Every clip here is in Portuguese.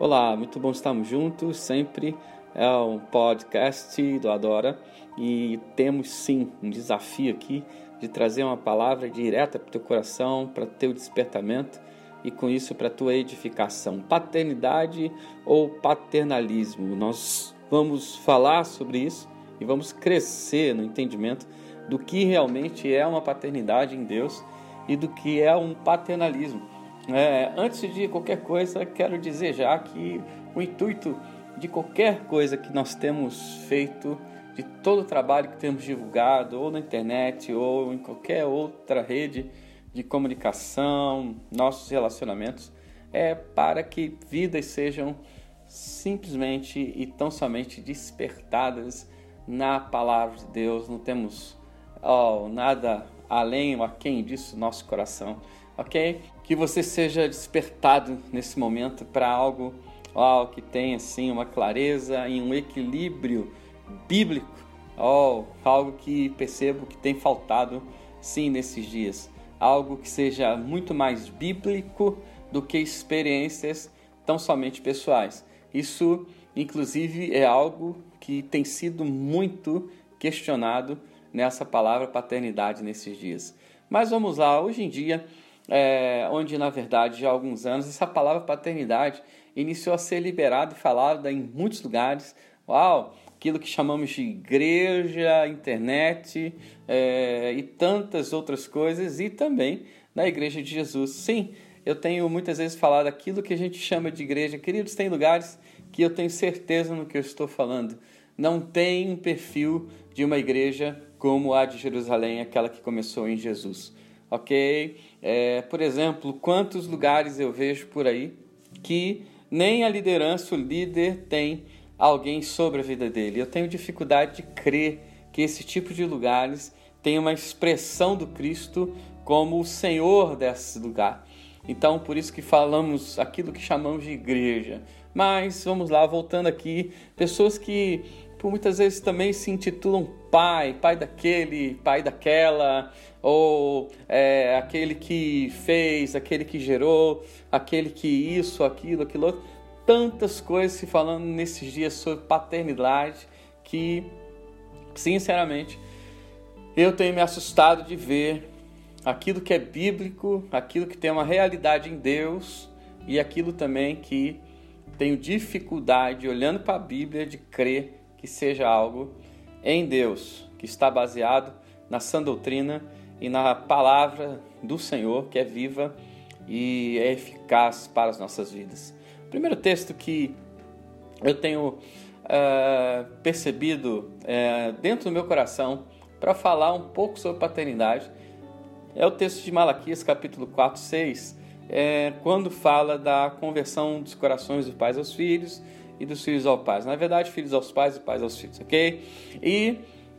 Olá, muito bom estarmos juntos, sempre é um podcast do Adora e temos sim um desafio aqui de trazer uma palavra direta para o teu coração, para teu despertamento e com isso para tua edificação. Paternidade ou paternalismo? Nós vamos falar sobre isso e vamos crescer no entendimento do que realmente é uma paternidade em Deus e do que é um paternalismo. É, antes de qualquer coisa, quero dizer já que o intuito de qualquer coisa que nós temos feito, de todo o trabalho que temos divulgado, ou na internet, ou em qualquer outra rede de comunicação, nossos relacionamentos, é para que vidas sejam simplesmente e tão somente despertadas na palavra de Deus. Não temos oh, nada além ou aquém disso no nosso coração ok? Que você seja despertado nesse momento para algo, oh, que tenha assim uma clareza e um equilíbrio bíblico, oh, algo que percebo que tem faltado sim nesses dias, algo que seja muito mais bíblico do que experiências tão somente pessoais. Isso, inclusive, é algo que tem sido muito questionado nessa palavra paternidade nesses dias. Mas vamos lá, hoje em dia é, onde na verdade já há alguns anos essa palavra paternidade iniciou a ser liberada e falada em muitos lugares. Uau! Aquilo que chamamos de igreja, internet é, e tantas outras coisas, e também na Igreja de Jesus. Sim, eu tenho muitas vezes falado aquilo que a gente chama de igreja. Queridos, tem lugares que eu tenho certeza no que eu estou falando. Não tem um perfil de uma igreja como a de Jerusalém, aquela que começou em Jesus ok? É, por exemplo, quantos lugares eu vejo por aí que nem a liderança, o líder, tem alguém sobre a vida dele. Eu tenho dificuldade de crer que esse tipo de lugares tem uma expressão do Cristo como o Senhor desse lugar. Então, por isso que falamos aquilo que chamamos de igreja. Mas vamos lá, voltando aqui, pessoas que por muitas vezes também se intitulam pai, pai daquele, pai daquela, ou é, aquele que fez, aquele que gerou, aquele que isso, aquilo, aquilo outro. Tantas coisas se falando nesses dias sobre paternidade que, sinceramente, eu tenho me assustado de ver aquilo que é bíblico, aquilo que tem uma realidade em Deus e aquilo também que tenho dificuldade, olhando para a Bíblia, de crer que seja algo em Deus, que está baseado na sã doutrina e na palavra do Senhor, que é viva e é eficaz para as nossas vidas. O primeiro texto que eu tenho uh, percebido uh, dentro do meu coração para falar um pouco sobre paternidade é o texto de Malaquias, capítulo 4, 6, é, quando fala da conversão dos corações dos pais aos filhos e dos filhos aos pais. Na verdade, filhos aos pais e pais aos filhos, ok? E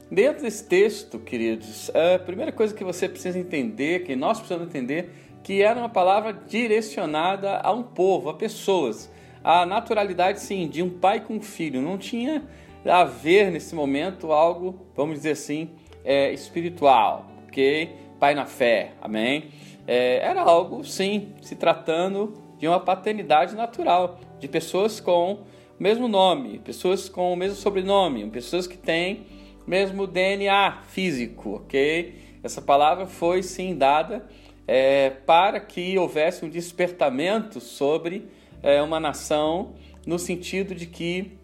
dentro desse texto, queridos, a primeira coisa que você precisa entender, que nós precisamos entender, que era uma palavra direcionada a um povo, a pessoas. A naturalidade, sim, de um pai com um filho. Não tinha a ver nesse momento algo, vamos dizer assim, é, espiritual, ok? Pai na fé, amém? É, era algo, sim, se tratando de uma paternidade natural, de pessoas com o mesmo nome, pessoas com o mesmo sobrenome, pessoas que têm o mesmo DNA físico, ok? Essa palavra foi sim dada é, para que houvesse um despertamento sobre é, uma nação, no sentido de que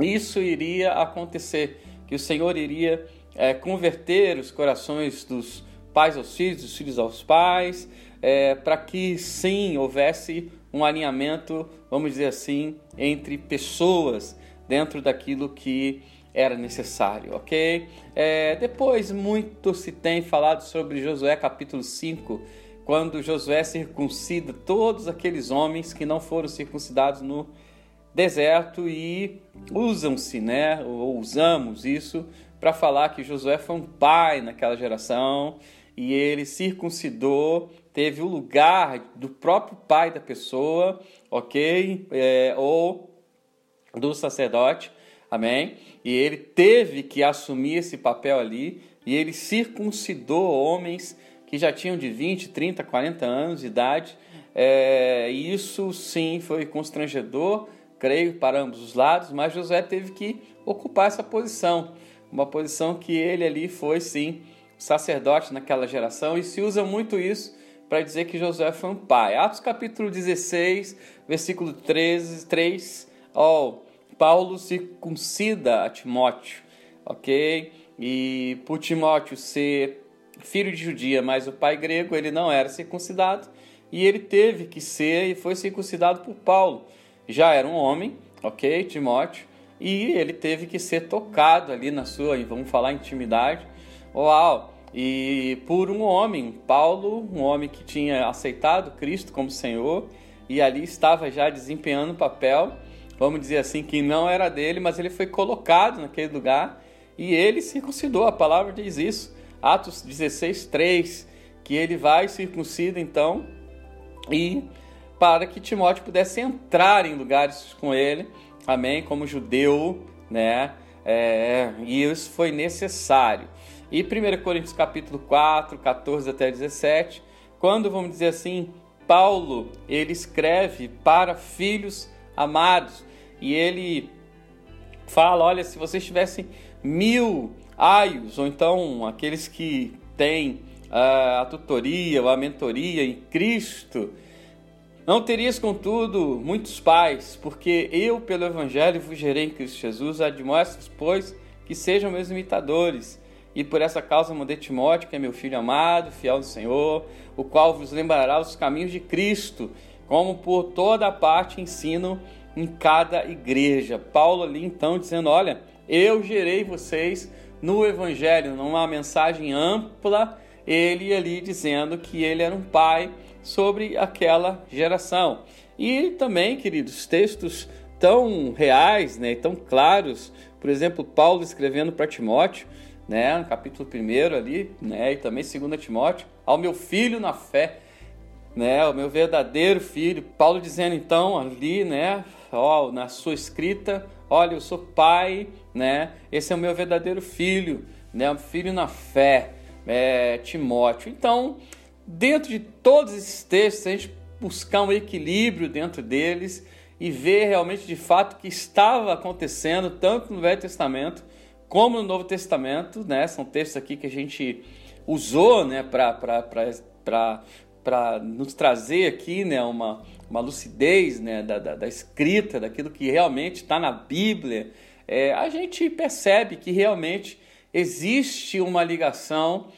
isso iria acontecer, que o Senhor iria é, converter os corações dos pais aos filhos, dos filhos aos pais, é, para que sim houvesse um alinhamento, vamos dizer assim, entre pessoas dentro daquilo que era necessário, ok? É, depois, muito se tem falado sobre Josué capítulo 5, quando Josué circuncida todos aqueles homens que não foram circuncidados no deserto e usam-se, né, ou usamos isso para falar que Josué foi um pai naquela geração e ele circuncidou teve o lugar do próprio pai da pessoa, ok? É, ou do sacerdote, amém? E ele teve que assumir esse papel ali e ele circuncidou homens que já tinham de 20, 30, 40 anos de idade É, isso sim foi constrangedor, creio, para ambos os lados, mas Josué teve que ocupar essa posição, uma posição que ele ali foi sim sacerdote naquela geração e se usa muito isso para dizer que Josué foi um pai. Atos capítulo 16, versículo 13, 3, ó, Paulo circuncida a Timóteo, ok? E por Timóteo ser filho de judia, mas o pai grego, ele não era circuncidado, e ele teve que ser e foi circuncidado por Paulo. Já era um homem, ok, Timóteo, e ele teve que ser tocado ali na sua, vamos falar, intimidade. Uau! E por um homem, Paulo, um homem que tinha aceitado Cristo como Senhor e ali estava já desempenhando um papel, vamos dizer assim, que não era dele, mas ele foi colocado naquele lugar e ele circuncidou. A palavra diz isso, Atos 16, 3, que ele vai circuncida então e para que Timóteo pudesse entrar em lugares com ele, amém, como judeu, né? É, e isso foi necessário. E 1 Coríntios capítulo 4, 14 até 17, quando vamos dizer assim, Paulo, ele escreve para filhos amados, e ele fala, olha, se vocês tivessem mil aios, ou então aqueles que têm a tutoria ou a mentoria em Cristo, não terias, contudo, muitos pais, porque eu, pelo Evangelho, vos gerei em Cristo Jesus, admoestos, pois, que sejam meus imitadores. E por essa causa mandei Timóteo, que é meu filho amado, fiel do Senhor, o qual vos lembrará os caminhos de Cristo, como por toda a parte ensino em cada igreja. Paulo ali então dizendo: Olha, eu gerei vocês no Evangelho, numa mensagem ampla, ele ali dizendo que ele era um pai sobre aquela geração. E também, queridos, textos tão reais, né, tão claros, por exemplo, Paulo escrevendo para Timóteo, né, no capítulo 1 ali, né, e também 2 Timóteo, ao meu filho na fé, né, o meu verdadeiro filho. Paulo dizendo então ali, né, ó, na sua escrita, olha, eu sou pai, né, esse é o meu verdadeiro filho, né, filho na fé, é, Timóteo. Então, dentro de todos esses textos, a gente buscar um equilíbrio dentro deles e ver realmente de fato o que estava acontecendo tanto no Velho Testamento como no Novo Testamento, né? São textos aqui que a gente usou, né, para nos trazer aqui, né, uma, uma lucidez, né, da, da, da escrita, daquilo que realmente está na Bíblia. É, a gente percebe que realmente existe uma ligação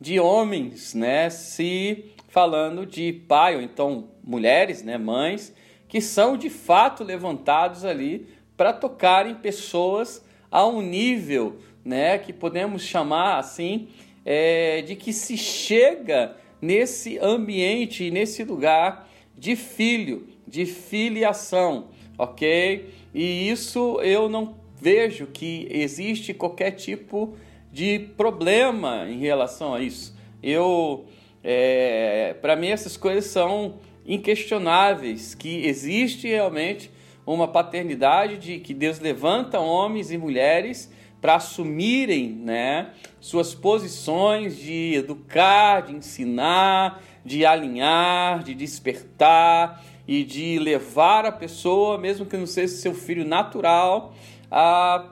de homens, né, se falando de pai ou então mulheres, né, mães, que são de fato levantados ali para tocarem pessoas a um nível né, que podemos chamar assim é, de que se chega nesse ambiente, nesse lugar de filho, de filiação, ok? E isso eu não vejo que existe qualquer tipo de problema em relação a isso. Eu, é, para mim, essas coisas são inquestionáveis, que existe realmente uma paternidade de que Deus levanta homens e mulheres para assumirem né, suas posições de educar, de ensinar, de alinhar, de despertar e de levar a pessoa, mesmo que não seja seu filho natural, a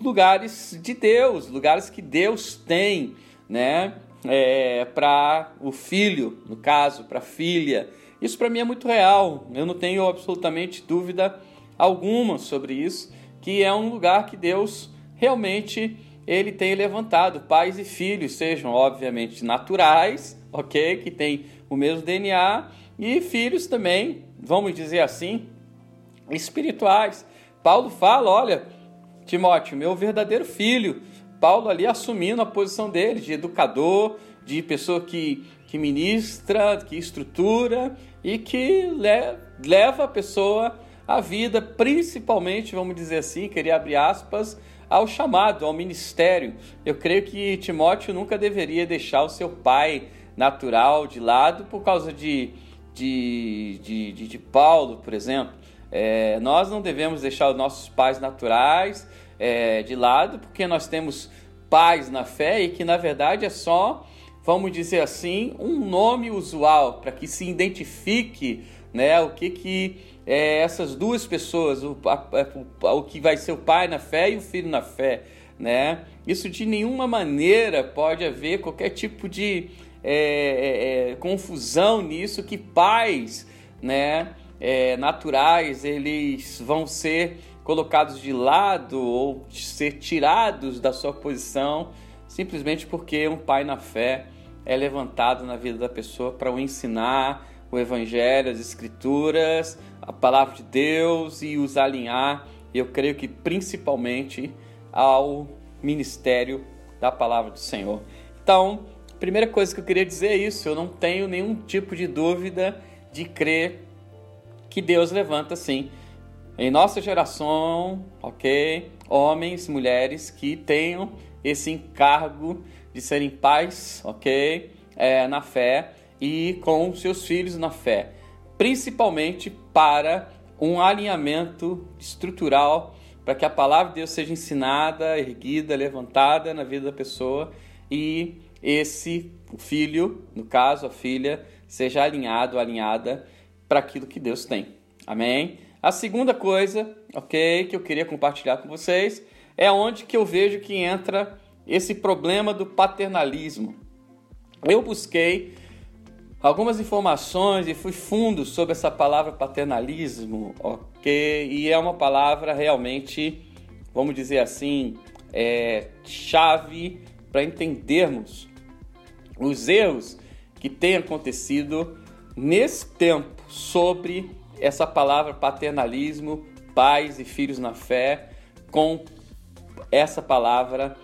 lugares de Deus, lugares que Deus tem, né, é, para o filho, no caso, para a filha. Isso para mim é muito real. Eu não tenho absolutamente dúvida alguma sobre isso, que é um lugar que Deus realmente ele tem levantado pais e filhos, sejam obviamente naturais, ok, que tem o mesmo DNA, e filhos também, vamos dizer assim, espirituais. Paulo fala, olha, Timóteo, meu verdadeiro filho. Paulo ali assumindo a posição dele de educador, de pessoa que, que ministra, que estrutura e que le, leva a pessoa a vida, principalmente, vamos dizer assim, queria abrir aspas, ao chamado, ao ministério. Eu creio que Timóteo nunca deveria deixar o seu pai natural de lado por causa de, de, de, de, de Paulo, por exemplo. É, nós não devemos deixar os nossos pais naturais é, de lado, porque nós temos pais na fé e que na verdade é só vamos dizer assim, um nome usual para que se identifique né, o que, que é, essas duas pessoas, o, a, o que vai ser o pai na fé e o filho na fé. Né? Isso de nenhuma maneira pode haver qualquer tipo de é, é, é confusão nisso, que pais né, é, naturais eles vão ser colocados de lado ou ser tirados da sua posição simplesmente porque um pai na fé é levantado na vida da pessoa para o ensinar o evangelho, as escrituras, a palavra de Deus e os alinhar, eu creio que principalmente ao ministério da palavra do Senhor. Então, primeira coisa que eu queria dizer é isso, eu não tenho nenhum tipo de dúvida de crer que Deus levanta sim em nossa geração, ok? Homens, mulheres que tenham esse encargo de serem pais, ok? É, na fé e com seus filhos na fé, principalmente para um alinhamento estrutural para que a palavra de Deus seja ensinada, erguida, levantada na vida da pessoa e esse filho, no caso a filha, seja alinhado, alinhada para aquilo que Deus tem. Amém? A segunda coisa, ok, que eu queria compartilhar com vocês é onde que eu vejo que entra esse problema do paternalismo. Eu busquei algumas informações e fui fundo sobre essa palavra paternalismo, ok? E é uma palavra realmente, vamos dizer assim, é, chave para entendermos os erros que têm acontecido nesse tempo sobre essa palavra paternalismo, pais e filhos na fé, com essa palavra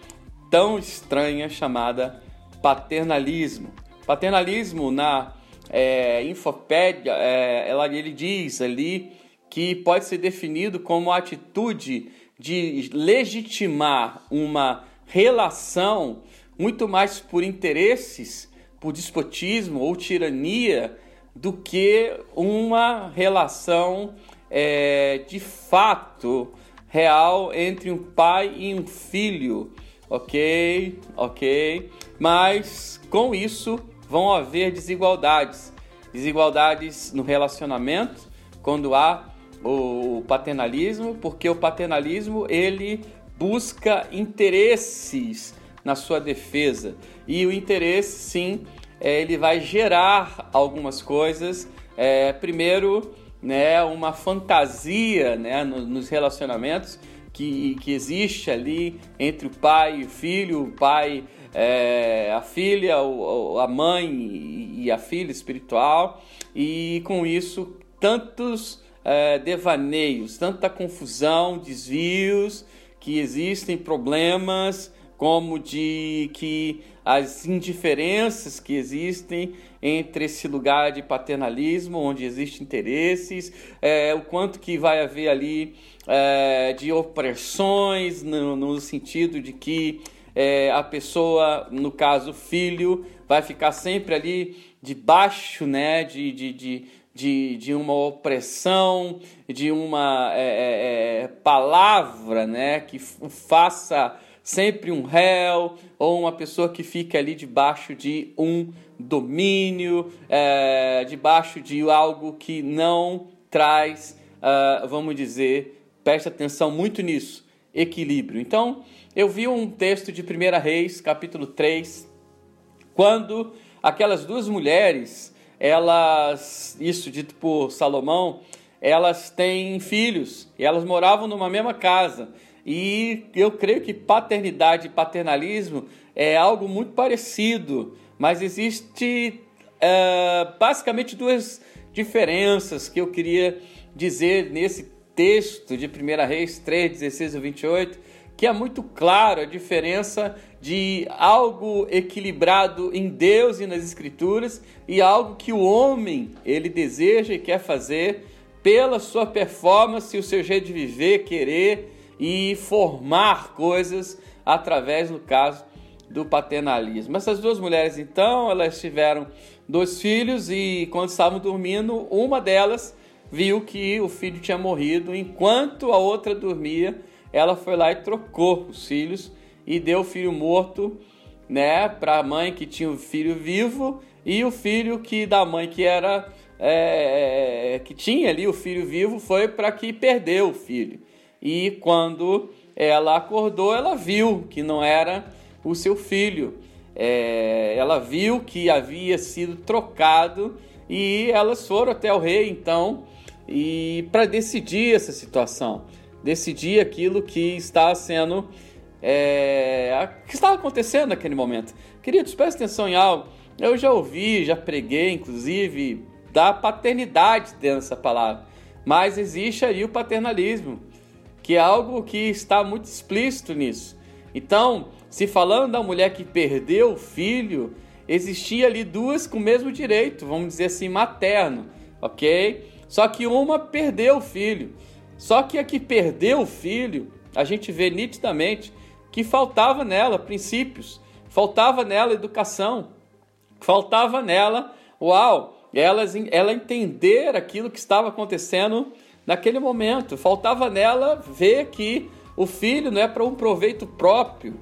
tão estranha chamada paternalismo. Paternalismo na é, Infopédia, é, ela, ele diz ali que pode ser definido como a atitude de legitimar uma relação muito mais por interesses, por despotismo ou tirania do que uma relação é, de fato real entre um pai e um filho, ok? Ok? Mas com isso vão haver desigualdades, desigualdades no relacionamento quando há o paternalismo, porque o paternalismo ele busca interesses na sua defesa e o interesse sim é, ele vai gerar algumas coisas. É, primeiro, né, uma fantasia né, nos relacionamentos que, que existe ali entre o pai e o filho, o pai, é, a filha, a mãe e a filha espiritual, e com isso tantos é, devaneios, tanta confusão, desvios que existem, problemas como de que as indiferenças que existem entre esse lugar de paternalismo, onde existem interesses, é, o quanto que vai haver ali é, de opressões, no, no, sentido de que é, a pessoa, no caso filho, vai ficar sempre ali debaixo né, de, de, de de, de uma opressão, de uma é, é, é palavra né, que faça sempre um réu ou uma pessoa que fica ali debaixo de um domínio, é, debaixo de algo que não traz, uh, vamos dizer, preste atenção muito nisso, equilíbrio. Então, eu vi um texto de 1 Reis, capítulo 3, quando aquelas duas mulheres, elas, isso dito por Salomão, elas têm filhos e elas moravam numa mesma casa. E eu creio que paternidade e paternalismo é algo muito parecido, mas existe uh, basicamente duas diferenças que eu queria dizer nesse texto de 1 Reis 3, 16 a 28, que é muito claro a diferença de algo equilibrado em Deus e nas Escrituras e algo que o homem ele deseja e quer fazer pela sua performance, o seu jeito de viver, querer e formar coisas através, no caso, do paternalismo. Essas duas mulheres, então, elas tiveram dois filhos e quando estavam dormindo, uma delas viu que o filho tinha morrido, enquanto a outra dormia, ela foi lá e trocou os filhos e deu o filho morto né, para a mãe que tinha o filho vivo e o filho que da mãe que era é, que tinha ali o filho vivo foi para que perdeu o filho. E quando ela acordou, ela viu que não era o seu filho. É, ela viu que havia sido trocado e elas foram até o rei então e para decidir essa situação, decidir aquilo que está sendo é, que estava acontecendo naquele momento. Queridos, prestem atenção em algo. Eu já ouvi, já preguei, inclusive, da paternidade dessa palavra. Mas existe aí o paternalismo, que é algo que está muito explícito nisso. Então, se falando da mulher que perdeu o filho, existia ali duas com o mesmo direito, vamos dizer assim, materno, ok? Só que uma perdeu o filho. Só que a que perdeu o filho, a gente vê nitidamente que faltava nela princípios, faltava nela educação, faltava nela, uau, ela, ela entender aquilo que estava acontecendo naquele momento. Faltava nela ver que o filho não é para um proveito próprio,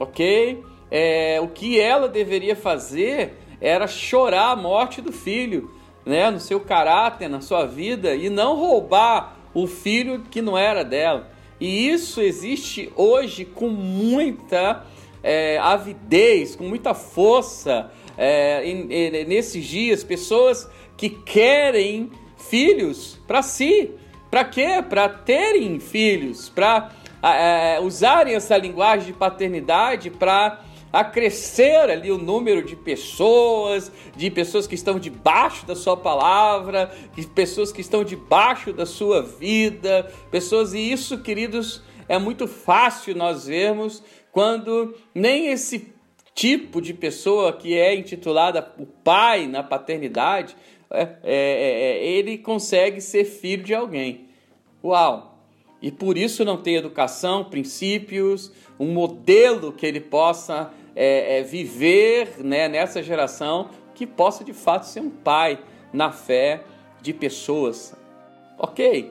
ok? É, o que ela deveria fazer era chorar a morte do filho, né, no seu caráter, na sua vida e não roubar o filho que não era dela. E isso existe hoje com muita é, avidez, com muita força é, em, em, nesses dias, pessoas que querem filhos para si. Para quê? Para terem filhos, para é, usarem essa linguagem de paternidade para acrescer ali o número de pessoas, de pessoas que estão debaixo da sua palavra, de pessoas que estão debaixo da sua vida, pessoas e isso, queridos, é muito fácil nós vermos quando nem esse tipo de pessoa que é intitulada o pai na paternidade, é, é, é, ele consegue ser filho de alguém. Uau! E por isso não tem educação, princípios, um modelo que ele possa é, é, viver né, nessa geração que possa de fato ser um pai na fé de pessoas. Ok,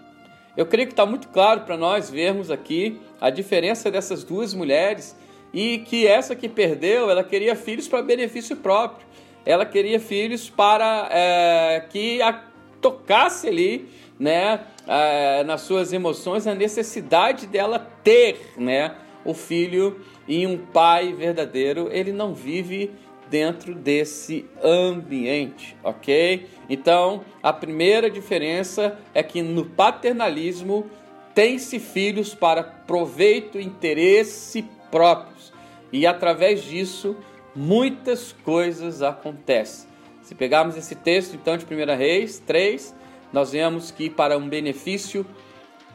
eu creio que está muito claro para nós vermos aqui a diferença dessas duas mulheres e que essa que perdeu, ela queria filhos para benefício próprio. Ela queria filhos para é, que a tocasse ali, né, é, nas suas emoções, a necessidade dela ter, né, o filho e um pai verdadeiro, ele não vive dentro desse ambiente, ok? Então, a primeira diferença é que no paternalismo tem-se filhos para proveito e interesse próprios. E através disso, muitas coisas acontecem. Se pegarmos esse texto então de 1 Reis 3, nós vemos que para um benefício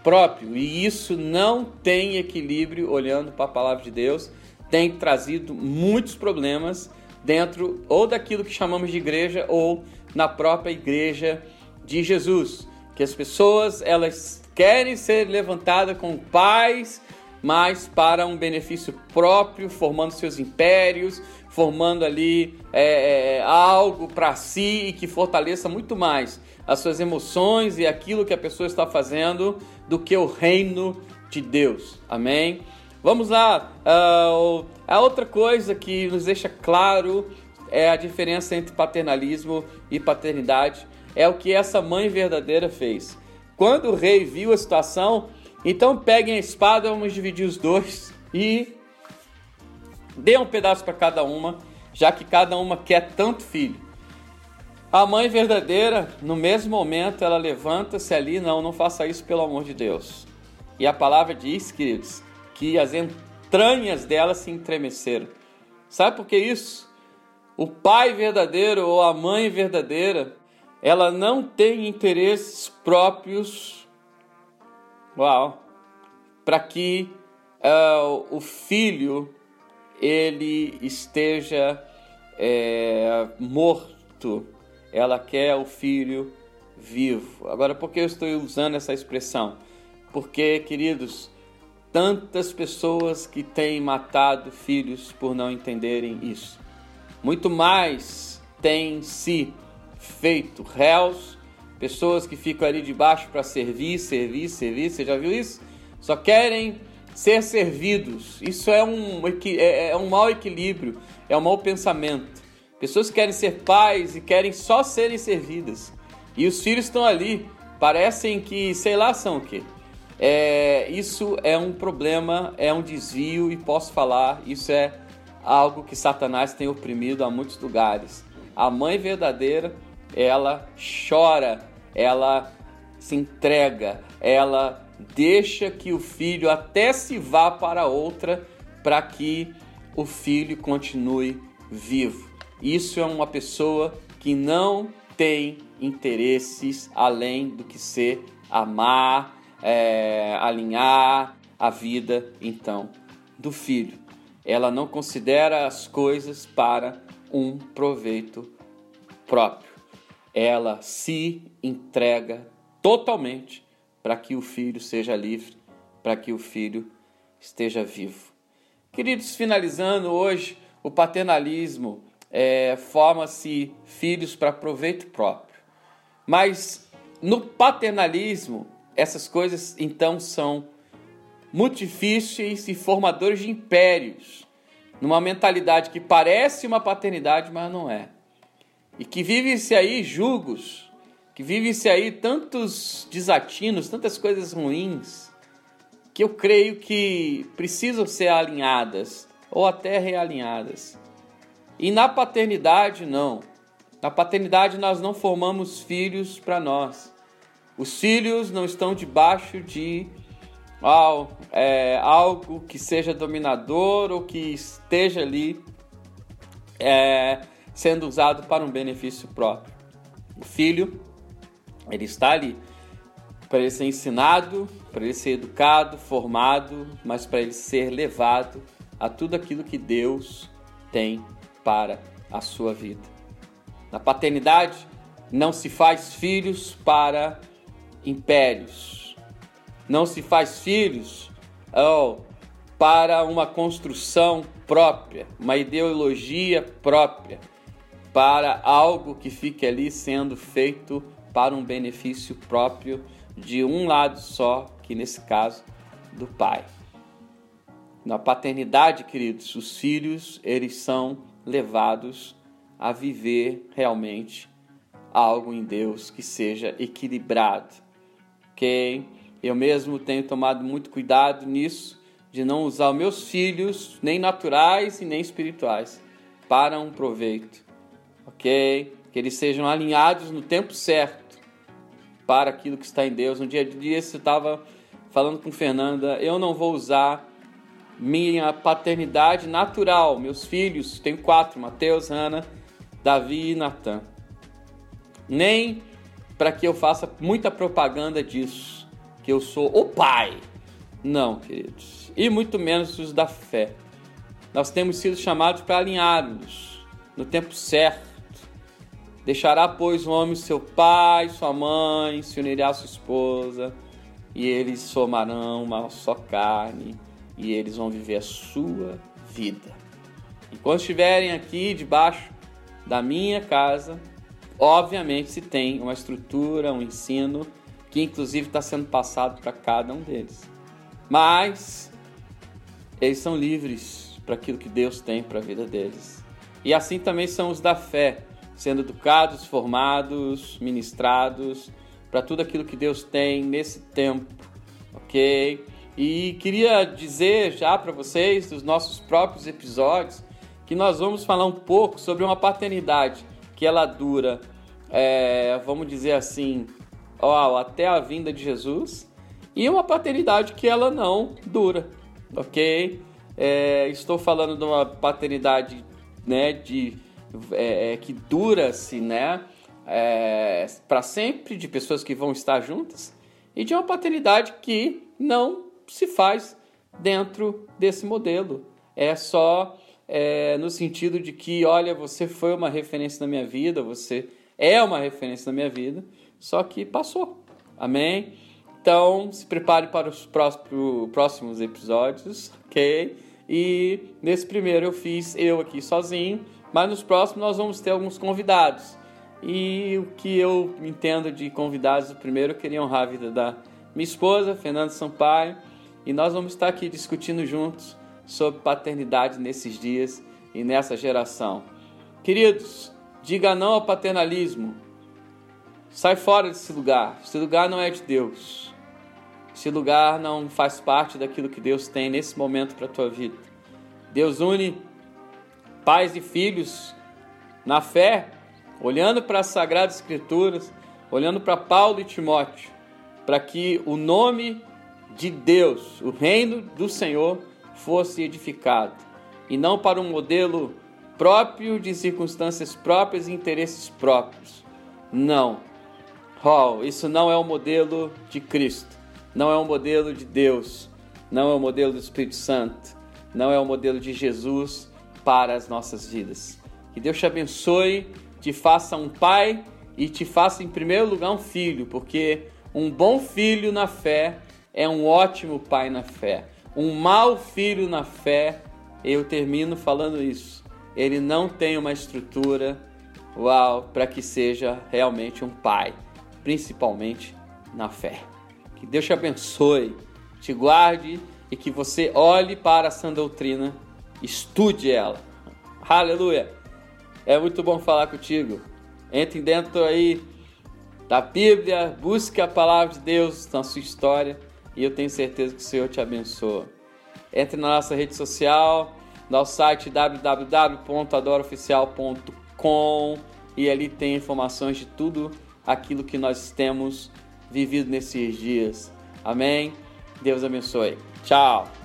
próprio, e isso não tem equilíbrio olhando para a palavra de Deus, tem trazido muitos problemas dentro ou daquilo que chamamos de igreja ou na própria igreja de Jesus, que as pessoas elas querem ser levantadas com paz mas para um benefício próprio, formando seus impérios, formando ali é, é, algo para si e que fortaleça muito mais as suas emoções e aquilo que a pessoa está fazendo do que o reino de Deus. Amém? Vamos lá. Uh, a outra coisa que nos deixa claro é a diferença entre paternalismo e paternidade. É o que essa mãe verdadeira fez. Quando o rei viu a situação, então peguem a espada, vamos dividir os dois e dê um pedaço para cada uma, já que cada uma quer tanto filho. A mãe verdadeira, no mesmo momento, ela levanta-se ali, não, não faça isso pelo amor de Deus. E a palavra diz, queridos, que as entranhas dela se entremeceram. Sabe por que isso? O pai verdadeiro ou a mãe verdadeira, ela não tem interesses próprios Uau! Para que uh, o filho ele esteja é, morto. Ela quer o filho vivo. Agora, por que eu estou usando essa expressão? Porque, queridos, tantas pessoas que têm matado filhos por não entenderem isso. Muito mais têm se feito réus pessoas que ficam ali debaixo para servir, servir, servir. Você já viu isso? Só querem ser servidos. Isso é um, é, é um mau equilíbrio. é um mau pensamento. Pessoas que querem ser pais e querem só serem servidas. E os filhos estão ali, parecem que, sei lá, são o quê? É, isso é um problema, é um desvio e posso falar, isso é algo que Satanás tem oprimido a muitos lugares. A mãe verdadeira, ela chora, ela se entrega, ela deixa que o filho até se vá para outra para que o filho continue vivo. Isso é uma pessoa que não tem interesses além do que ser amar, é, alinhar a vida então do filho. Ela não considera as coisas para um proveito próprio. Ela se entrega totalmente para que o filho seja livre, para que o filho esteja vivo. Queridos, finalizando hoje, o paternalismo é, forma-se filhos para proveito próprio. Mas no paternalismo, essas coisas então são muito difíceis e formadores de impérios, numa mentalidade que parece uma paternidade, mas não é. E que vive-se aí julgos, que vive-se aí tantos desatinos, tantas coisas ruins, que eu creio que precisam ser alinhadas ou até realinhadas. E na paternidade, não. Na paternidade, nós não formamos filhos para nós. Os filhos não estão debaixo de é, algo que seja dominador ou que esteja ali é, sendo usado para um benefício próprio. O filho, ele está ali para ele ser ensinado, para ele ser educado, formado, mas para ele ser levado a tudo aquilo que Deus tem para a sua vida. Na paternidade, não se faz filhos para impérios, não se faz filhos oh, para uma construção própria, uma ideologia própria, para algo que fique ali sendo feito para um benefício próprio de um lado só, que nesse caso do pai. Na paternidade, queridos, os filhos, eles são levados a viver realmente algo em Deus que seja equilibrado. OK? Eu mesmo tenho tomado muito cuidado nisso, de não usar meus filhos, nem naturais e nem espirituais, para um proveito. OK? Que eles sejam alinhados no tempo certo para aquilo que está em Deus. Um dia de dia eu estava falando com Fernanda, eu não vou usar minha paternidade natural, meus filhos, tenho quatro, Mateus, Ana, Davi e Natan. Nem para que eu faça muita propaganda disso, que eu sou o pai. Não, queridos. E muito menos os da fé. Nós temos sido chamados para alinharmos no tempo certo Deixará, pois, o homem seu pai, sua mãe, se unirá à sua esposa, e eles formarão uma só carne, e eles vão viver a sua vida. E quando estiverem aqui debaixo da minha casa, obviamente se tem uma estrutura, um ensino, que inclusive está sendo passado para cada um deles. Mas eles são livres para aquilo que Deus tem para a vida deles. E assim também são os da fé sendo educados, formados, ministrados para tudo aquilo que Deus tem nesse tempo, ok? E queria dizer já para vocês, dos nossos próprios episódios, que nós vamos falar um pouco sobre uma paternidade que ela dura, é, vamos dizer assim, ó, até a vinda de Jesus, e uma paternidade que ela não dura, ok? É, estou falando de uma paternidade né, de é, é, que dura-se, né? É, para sempre, de pessoas que vão estar juntas, e de uma paternidade que não se faz dentro desse modelo. É só é, no sentido de que, olha, você foi uma referência na minha vida, você é uma referência na minha vida, só que passou. Amém? Então, se prepare para os próximos episódios, ok? E nesse primeiro eu fiz eu aqui sozinho, mas nos próximos nós vamos ter alguns convidados. E o que eu entendo de convidados, primeiro eu queria honrar a vida da minha esposa, Fernanda Sampaio, e nós vamos estar aqui discutindo juntos sobre paternidade nesses dias e nessa geração. Queridos, diga não ao paternalismo. Sai fora desse lugar. Esse lugar não é de Deus. Esse lugar não faz parte daquilo que Deus tem nesse momento para a tua vida. Deus une pais e filhos na fé, olhando para as Sagradas Escrituras, olhando para Paulo e Timóteo, para que o nome de Deus, o reino do Senhor, fosse edificado, e não para um modelo próprio de circunstâncias próprias e interesses próprios. Não. Oh, isso não é o modelo de Cristo, não é o modelo de Deus, não é o modelo do Espírito Santo, não é o modelo de Jesus para as nossas vidas. Que Deus te abençoe, te faça um pai e te faça em primeiro lugar um filho, porque um bom filho na fé é um ótimo pai na fé. Um mau filho na fé, eu termino falando isso. Ele não tem uma estrutura uau para que seja realmente um pai, principalmente na fé. Que Deus te abençoe, te guarde e que você olhe para essa doutrina, estude ela. Aleluia! É muito bom falar contigo. Entre dentro aí da Bíblia, busque a palavra de Deus na sua história e eu tenho certeza que o Senhor te abençoa. Entre na nossa rede social, no site www.adoroficial.com e ali tem informações de tudo aquilo que nós temos vivido nesses dias. Amém? Deus abençoe. Tchau!